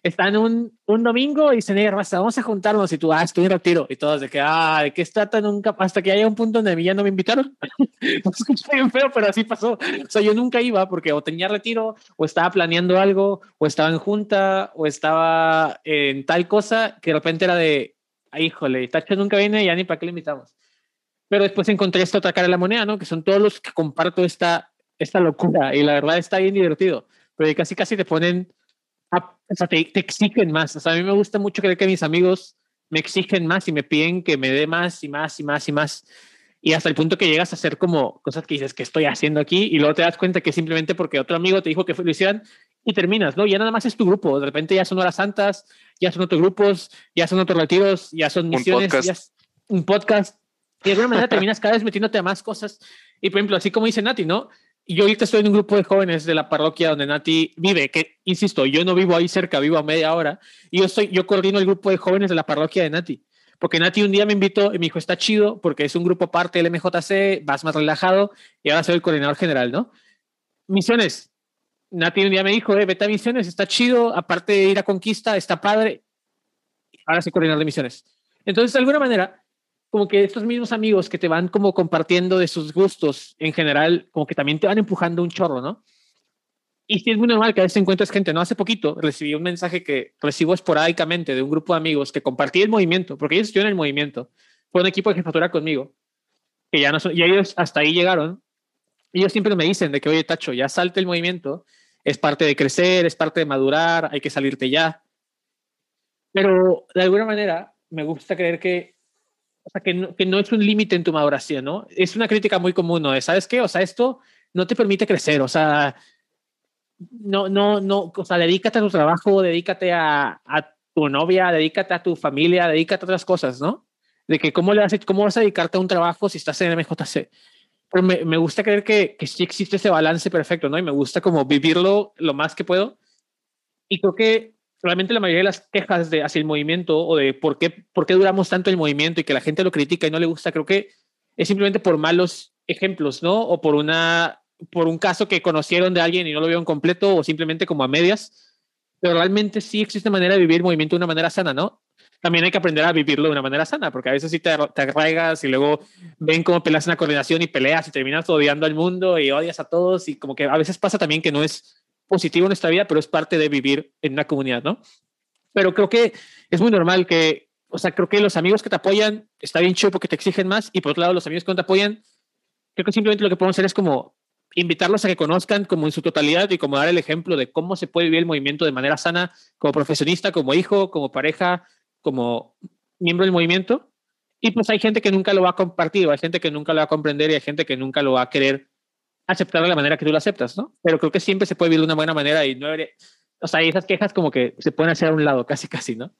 están un, un domingo y dicen, raza, vamos a juntarnos y tú, ah, estoy en retiro. Y todos de que, ah, ¿de qué está tan nunca? Hasta que haya un punto donde ya no me invitaron. no escuché bien feo, pero así pasó. O sea, yo nunca iba porque o tenía retiro, o estaba planeando algo, o estaba en junta, o estaba en tal cosa que de repente era de, ah, híjole, Tacho nunca viene ya ni para qué le invitamos. Pero después encontré esta otra cara de la moneda, ¿no? Que son todos los que comparto esta, esta locura y la verdad está bien divertido. Pero casi casi te ponen o sea, te, exigen más. O sea, a mí me gusta mucho creer que mis amigos me exigen más y me piden que me dé más y más y más y más. Y hasta el punto que llegas a hacer como cosas que dices, que estoy haciendo aquí? Y luego te das cuenta que simplemente porque otro amigo te dijo que lo hicieran y terminas, ¿no? Ya nada más es tu grupo. De repente ya son horas santas, ya son otros grupos, ya son otros retiros, ya son misiones, un podcast. un podcast. Y de alguna manera terminas cada vez metiéndote a más cosas. Y por ejemplo, así como dice Nati, ¿no? Yo ahorita estoy en un grupo de jóvenes de la parroquia donde Nati vive, que, insisto, yo no vivo ahí cerca, vivo a media hora, y yo, estoy, yo coordino el grupo de jóvenes de la parroquia de Nati. Porque Nati un día me invitó y me dijo, está chido, porque es un grupo aparte del MJC, vas más relajado, y ahora soy el coordinador general, ¿no? Misiones. Nati un día me dijo, eh, vete a misiones, está chido, aparte de ir a conquista, está padre. Ahora soy coordinador de misiones. Entonces, de alguna manera, como que estos mismos amigos que te van como compartiendo de sus gustos en general, como que también te van empujando un chorro, ¿no? Y sí es muy normal que a veces encuentres gente, ¿no? Hace poquito recibí un mensaje que recibo esporádicamente de un grupo de amigos que compartí el movimiento, porque ellos estuvieron en el movimiento. Fue un equipo de jefatura conmigo, que ya no son, y ellos hasta ahí llegaron. Y ellos siempre me dicen de que, oye, Tacho, ya salte el movimiento, es parte de crecer, es parte de madurar, hay que salirte ya. Pero de alguna manera me gusta creer que o sea, que no, que no es un límite en tu maduración, ¿no? Es una crítica muy común, ¿no? ¿Sabes qué? O sea, esto no te permite crecer, o sea, no, no, no, o sea, dedícate a tu trabajo, dedícate a, a tu novia, dedícate a tu familia, dedícate a otras cosas, ¿no? De que cómo, le vas, cómo vas a dedicarte a un trabajo si estás en MJC. Pero me, me gusta creer que, que sí existe ese balance perfecto, ¿no? Y me gusta como vivirlo lo más que puedo. Y creo que realmente la mayoría de las quejas de, hacia el movimiento o de por qué, por qué duramos tanto el movimiento y que la gente lo critica y no le gusta, creo que es simplemente por malos ejemplos, ¿no? O por, una, por un caso que conocieron de alguien y no lo vieron completo o simplemente como a medias. Pero realmente sí existe manera de vivir el movimiento de una manera sana, ¿no? También hay que aprender a vivirlo de una manera sana, porque a veces sí te, te arraigas y luego ven cómo peleas en la coordinación y peleas y terminas odiando al mundo y odias a todos y como que a veces pasa también que no es positivo en nuestra vida, pero es parte de vivir en una comunidad, ¿no? Pero creo que es muy normal que, o sea, creo que los amigos que te apoyan está bien chido porque te exigen más y por otro lado los amigos que no te apoyan, creo que simplemente lo que podemos hacer es como invitarlos a que conozcan como en su totalidad y como dar el ejemplo de cómo se puede vivir el movimiento de manera sana como profesionista, como hijo, como pareja, como miembro del movimiento. Y pues hay gente que nunca lo va a compartir, hay gente que nunca lo va a comprender y hay gente que nunca lo va a querer aceptar de la manera que tú lo aceptas, ¿no? Pero creo que siempre se puede vivir de una buena manera y no o sea, esas quejas como que se pueden hacer a un lado, casi, casi, ¿no?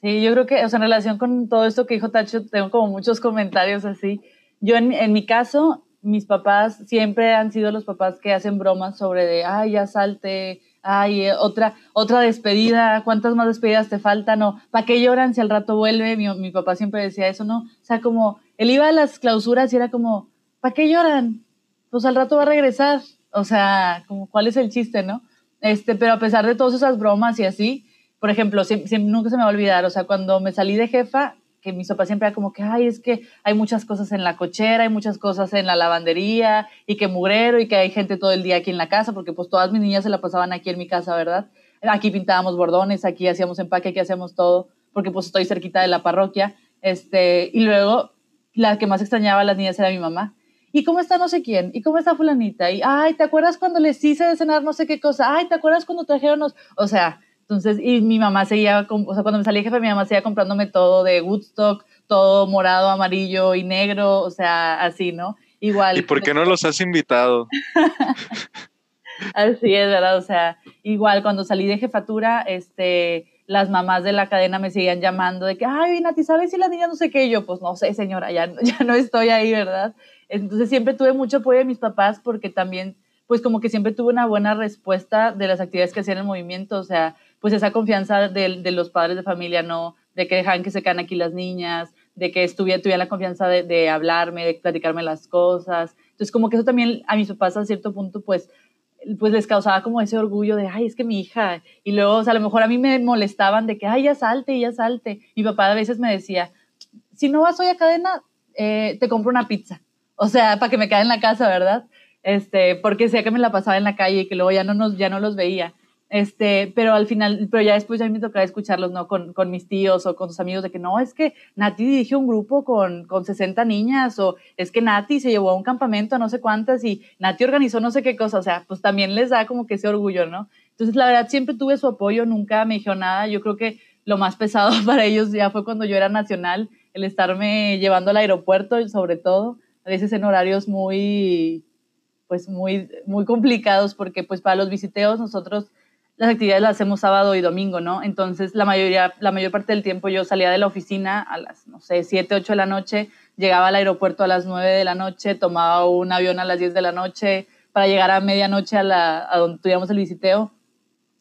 Sí, yo creo que, o sea, en relación con todo esto que dijo Tacho, tengo como muchos comentarios así. Yo en, en mi caso, mis papás siempre han sido los papás que hacen bromas sobre de, ay, ya salte, ay, eh, otra, otra despedida, ¿cuántas más despedidas te faltan? O, ¿para qué lloran si al rato vuelve? Mi, mi papá siempre decía eso, ¿no? O sea, como, él iba a las clausuras y era como, ¿para qué lloran? Pues al rato va a regresar. O sea, como, ¿cuál es el chiste, no? Este, pero a pesar de todas esas bromas y así, por ejemplo, nunca se me va a olvidar, o sea, cuando me salí de jefa, que mi sopa siempre era como que, ay, es que hay muchas cosas en la cochera, hay muchas cosas en la lavandería, y que mugrero, y que hay gente todo el día aquí en la casa, porque pues todas mis niñas se la pasaban aquí en mi casa, ¿verdad? Aquí pintábamos bordones, aquí hacíamos empaque, aquí hacíamos todo, porque pues estoy cerquita de la parroquia, este, y luego la que más extrañaba a las niñas era mi mamá. ¿Y cómo está no sé quién? ¿Y cómo está fulanita? Y, ay, ¿te acuerdas cuando les hice de cenar no sé qué cosa? Ay, ¿te acuerdas cuando trajeron los...? O sea, entonces, y mi mamá seguía, o sea, cuando me salí jefe, mi mamá seguía comprándome todo de Woodstock, todo morado, amarillo y negro, o sea, así, ¿no? Igual. ¿Y por qué no los has invitado? así es, ¿verdad? O sea, igual cuando salí de jefatura, este, las mamás de la cadena me seguían llamando de que, ay, Nati, ¿sabes si la niña no sé qué? Y yo, pues no sé, señora, ya, ya no estoy ahí, ¿verdad? Entonces siempre tuve mucho apoyo de mis papás porque también, pues como que siempre tuve una buena respuesta de las actividades que hacían el movimiento, o sea, pues esa confianza de, de los padres de familia, ¿no? De que dejan que se quedan aquí las niñas, de que estuviera, tuviera la confianza de, de, hablarme, de platicarme las cosas. Entonces, como que eso también a mis papás a cierto punto, pues, pues les causaba como ese orgullo de, ay, es que mi hija. Y luego, o sea, a lo mejor a mí me molestaban de que, ay, ya salte, ya salte. Mi papá a veces me decía, si no vas hoy a cadena, eh, te compro una pizza. O sea, para que me quede en la casa, ¿verdad? Este, porque sé que me la pasaba en la calle y que luego ya no, nos, ya no los veía. Este, pero al final, pero ya después ya me tocaba escucharlos, ¿no? Con, con, mis tíos o con sus amigos de que no, es que Nati dirigió un grupo con, con 60 niñas o es que Nati se llevó a un campamento a no sé cuántas y Nati organizó no sé qué cosa, o sea, pues también les da como que ese orgullo, ¿no? Entonces, la verdad, siempre tuve su apoyo, nunca me dijo nada, yo creo que lo más pesado para ellos ya fue cuando yo era nacional, el estarme llevando al aeropuerto, sobre todo, a veces en horarios muy, pues muy, muy complicados, porque pues para los visiteos nosotros las actividades las hacemos sábado y domingo, ¿no? Entonces, la mayoría, la mayor parte del tiempo yo salía de la oficina a las, no sé, 7, 8 de la noche, llegaba al aeropuerto a las 9 de la noche, tomaba un avión a las 10 de la noche para llegar a medianoche a, la, a donde tuviéramos el visiteo.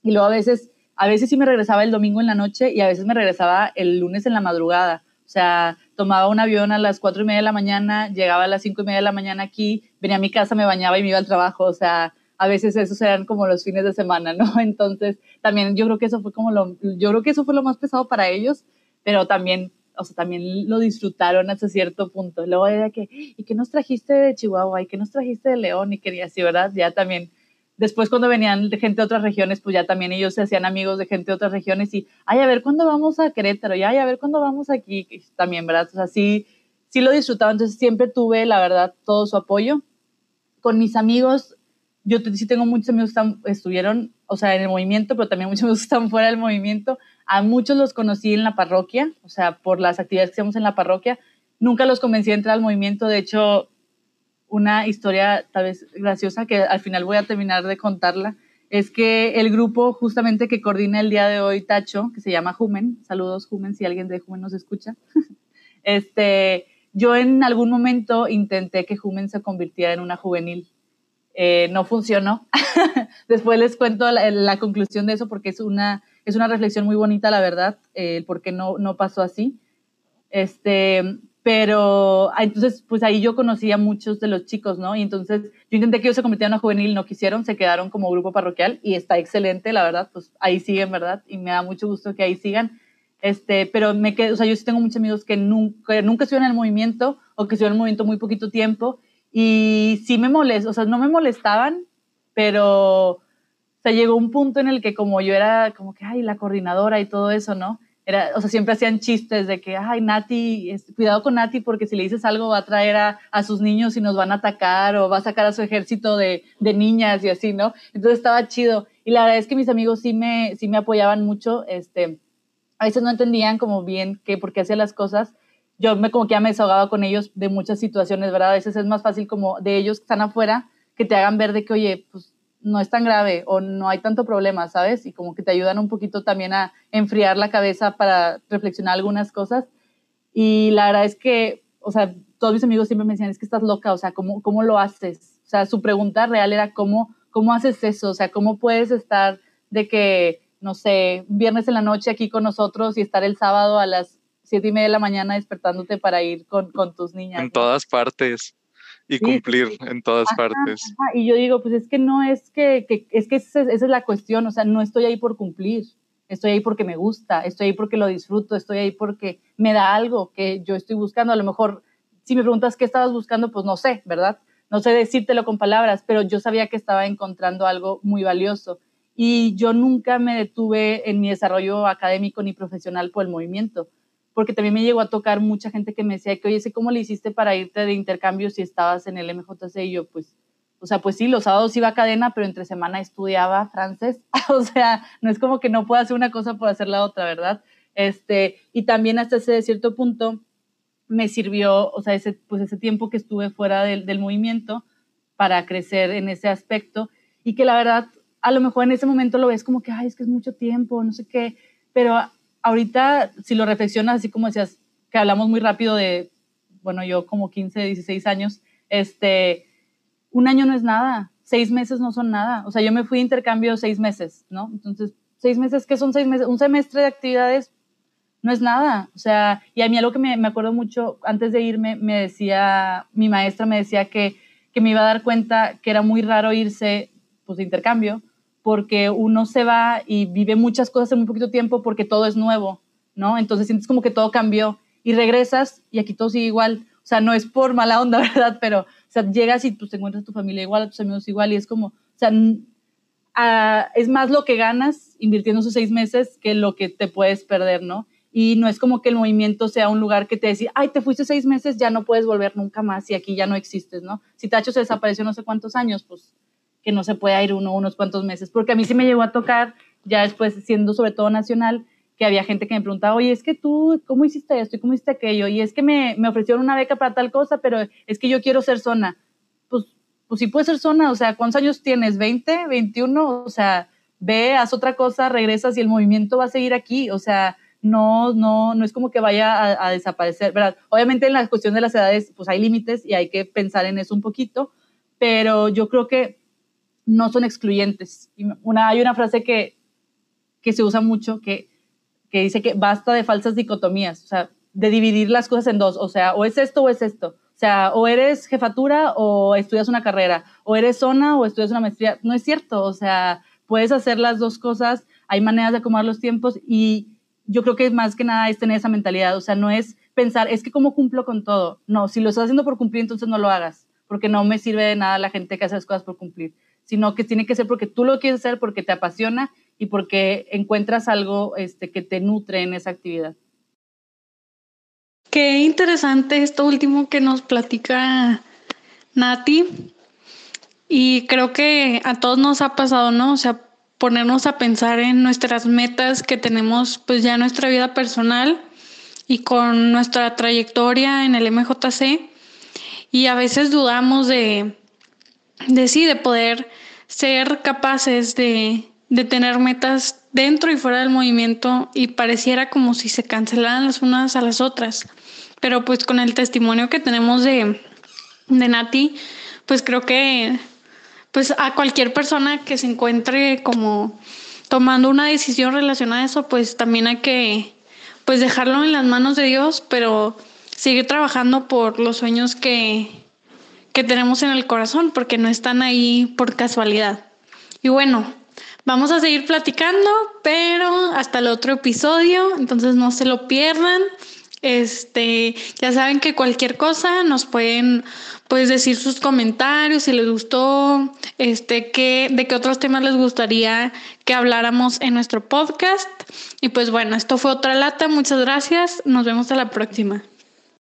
Y luego a veces, a veces sí me regresaba el domingo en la noche y a veces me regresaba el lunes en la madrugada. O sea, tomaba un avión a las 4 y media de la mañana, llegaba a las 5 y media de la mañana aquí, venía a mi casa, me bañaba y me iba al trabajo. O sea, a veces esos eran como los fines de semana, ¿no? Entonces, también yo creo que eso fue como lo, yo creo que eso fue lo más pesado para ellos, pero también, o sea, también lo disfrutaron hasta cierto punto. Luego era que, ¿y qué nos trajiste de Chihuahua? ¿Y qué nos trajiste de León? Y quería así, ¿verdad? Ya también, después cuando venían de gente de otras regiones, pues ya también ellos se hacían amigos de gente de otras regiones y, ay, a ver cuándo vamos a Querétaro, y ay, a ver cuándo vamos aquí, también, ¿verdad? O sea, sí, sí lo disfrutaba, entonces siempre tuve, la verdad, todo su apoyo. Con mis amigos, yo sí tengo muchos amigos que estuvieron, o sea, en el movimiento, pero también muchos que están fuera del movimiento. A muchos los conocí en la parroquia, o sea, por las actividades que hacemos en la parroquia. Nunca los convencí a entrar al movimiento. De hecho, una historia tal vez graciosa que al final voy a terminar de contarla es que el grupo justamente que coordina el día de hoy Tacho, que se llama Jumen, saludos Jumen si alguien de Jumen nos escucha, este, yo en algún momento intenté que Jumen se convirtiera en una juvenil eh, no funcionó. Después les cuento la, conclusión de eso porque es una, es una reflexión muy bonita, la verdad, eh, porque no, no pasó así. Este, pero ah, entonces, pues ahí yo conocí a muchos de los chicos, ¿no? Y entonces yo intenté que ellos se convirtieran una juvenil, no quisieron, se quedaron como grupo parroquial y está excelente, la verdad, pues ahí siguen, ¿verdad? Y me da mucho gusto que ahí sigan. Este, pero me quedo, o sea, yo sí tengo muchos amigos que nunca, nunca estuvieron en el movimiento o que estuvieron en el movimiento muy poquito tiempo y sí me molestó, o sea, no me molestaban, pero o sea, llegó un punto en el que como yo era como que, ay, la coordinadora y todo eso, ¿no? Era, o sea, siempre hacían chistes de que, ay, Nati, cuidado con Nati porque si le dices algo va a traer a, a, sus niños y nos van a atacar o va a sacar a su ejército de, de, niñas y así, ¿no? Entonces estaba chido. Y la verdad es que mis amigos sí me, sí me apoyaban mucho, este, a veces no entendían como bien qué, por qué hacía las cosas. Yo me como que ya me desahogaba con ellos de muchas situaciones, ¿verdad? A veces es más fácil como de ellos que están afuera que te hagan ver de que, oye, pues no es tan grave o no hay tanto problema, ¿sabes? Y como que te ayudan un poquito también a enfriar la cabeza para reflexionar algunas cosas. Y la verdad es que, o sea, todos mis amigos siempre me decían, es que estás loca, o sea, ¿cómo, cómo lo haces? O sea, su pregunta real era, ¿cómo, ¿cómo haces eso? O sea, ¿cómo puedes estar de que, no sé, viernes en la noche aquí con nosotros y estar el sábado a las siete y media de la mañana despertándote para ir con, con tus niñas? En todas partes y cumplir en todas partes. Y yo digo, pues es que no es que, que es que esa, esa, es la cuestión, o sea, no estoy ahí por cumplir, estoy ahí porque me gusta, estoy ahí porque lo disfruto, estoy ahí porque me da algo que yo estoy buscando. A lo mejor, si me preguntas qué estabas buscando, pues no sé, ¿verdad? No sé decírtelo con palabras, pero yo sabía que estaba encontrando algo muy valioso. Y yo nunca me detuve en mi desarrollo académico ni profesional por el movimiento porque también me llegó a tocar mucha gente que me decía que, oye, ¿cómo le hiciste para irte de intercambio si estabas en el MJC? Y yo, pues, o sea, pues sí, los sábados iba a cadena, pero entre semana estudiaba francés. o sea, no es como que no pueda hacer una cosa por hacer la otra, ¿verdad? Este, y también hasta ese cierto punto me sirvió, o sea, ese, pues ese tiempo que estuve fuera del, del movimiento para crecer en ese aspecto y que la verdad, a lo mejor en ese momento lo ves como que, ay, es que es mucho tiempo, no sé qué, pero ahorita, si lo reflexionas, así como decías, que hablamos muy rápido de, bueno, yo como 15, 16 años, este, un año no es nada, seis meses no son nada. O sea, yo me fui de intercambio seis meses, ¿no? Entonces, seis meses, ¿qué son seis meses? Un semestre de actividades no es nada. O sea, y a mí algo que me, me acuerdo mucho, antes de irme, me decía, mi maestra me decía que, que me iba a dar cuenta que era muy raro irse, pues, de intercambio, porque uno se va y vive muchas cosas en muy poquito tiempo porque todo es nuevo, ¿no? Entonces sientes como que todo cambió y regresas y aquí todo sigue igual. O sea, no es por mala onda, ¿verdad? Pero, o sea, llegas y pues, te encuentras tu familia igual, a tus amigos igual y es como, o sea, es más lo que ganas invirtiendo esos seis meses que lo que te puedes perder, ¿no? Y no es como que el movimiento sea un lugar que te decía, ay, te fuiste seis meses, ya no puedes volver nunca más y aquí ya no existes, ¿no? Si Tacho se desapareció no sé cuántos años, pues que no se pueda ir uno unos cuantos meses, porque a mí sí me llegó a tocar, ya después siendo sobre todo nacional, que había gente que me preguntaba, oye, es que tú, ¿cómo hiciste esto y cómo hiciste aquello? Y es que me, me ofrecieron una beca para tal cosa, pero es que yo quiero ser zona. Pues, pues sí puede ser zona, o sea, ¿cuántos años tienes? ¿20? ¿21? O sea, ve, haz otra cosa, regresas y el movimiento va a seguir aquí, o sea, no, no, no es como que vaya a, a desaparecer, ¿verdad? Obviamente en la cuestión de las edades, pues hay límites y hay que pensar en eso un poquito, pero yo creo que no son excluyentes. Una, hay una frase que, que se usa mucho que, que dice que basta de falsas dicotomías, o sea, de dividir las cosas en dos, o sea, o es esto o es esto. O sea, o eres jefatura o estudias una carrera, o eres zona o estudias una maestría. No es cierto, o sea, puedes hacer las dos cosas, hay maneras de acomodar los tiempos y yo creo que más que nada es tener esa mentalidad, o sea, no es pensar, es que cómo cumplo con todo. No, si lo estás haciendo por cumplir, entonces no lo hagas, porque no me sirve de nada la gente que hace las cosas por cumplir sino que tiene que ser porque tú lo quieres hacer, porque te apasiona y porque encuentras algo este, que te nutre en esa actividad. Qué interesante esto último que nos platica Nati. Y creo que a todos nos ha pasado, ¿no? O sea, ponernos a pensar en nuestras metas que tenemos pues ya en nuestra vida personal y con nuestra trayectoria en el MJC. Y a veces dudamos de, de sí, de poder ser capaces de, de tener metas dentro y fuera del movimiento y pareciera como si se cancelaran las unas a las otras. Pero pues con el testimonio que tenemos de, de Nati, pues creo que pues a cualquier persona que se encuentre como tomando una decisión relacionada a eso, pues también hay que pues dejarlo en las manos de Dios, pero seguir trabajando por los sueños que, que tenemos en el corazón, porque no están ahí por casualidad. Y bueno, vamos a seguir platicando, pero hasta el otro episodio, entonces no se lo pierdan. Este, ya saben que cualquier cosa nos pueden pues decir sus comentarios si les gustó, este, qué, de qué otros temas les gustaría que habláramos en nuestro podcast. Y pues bueno, esto fue otra lata. Muchas gracias. Nos vemos a la próxima.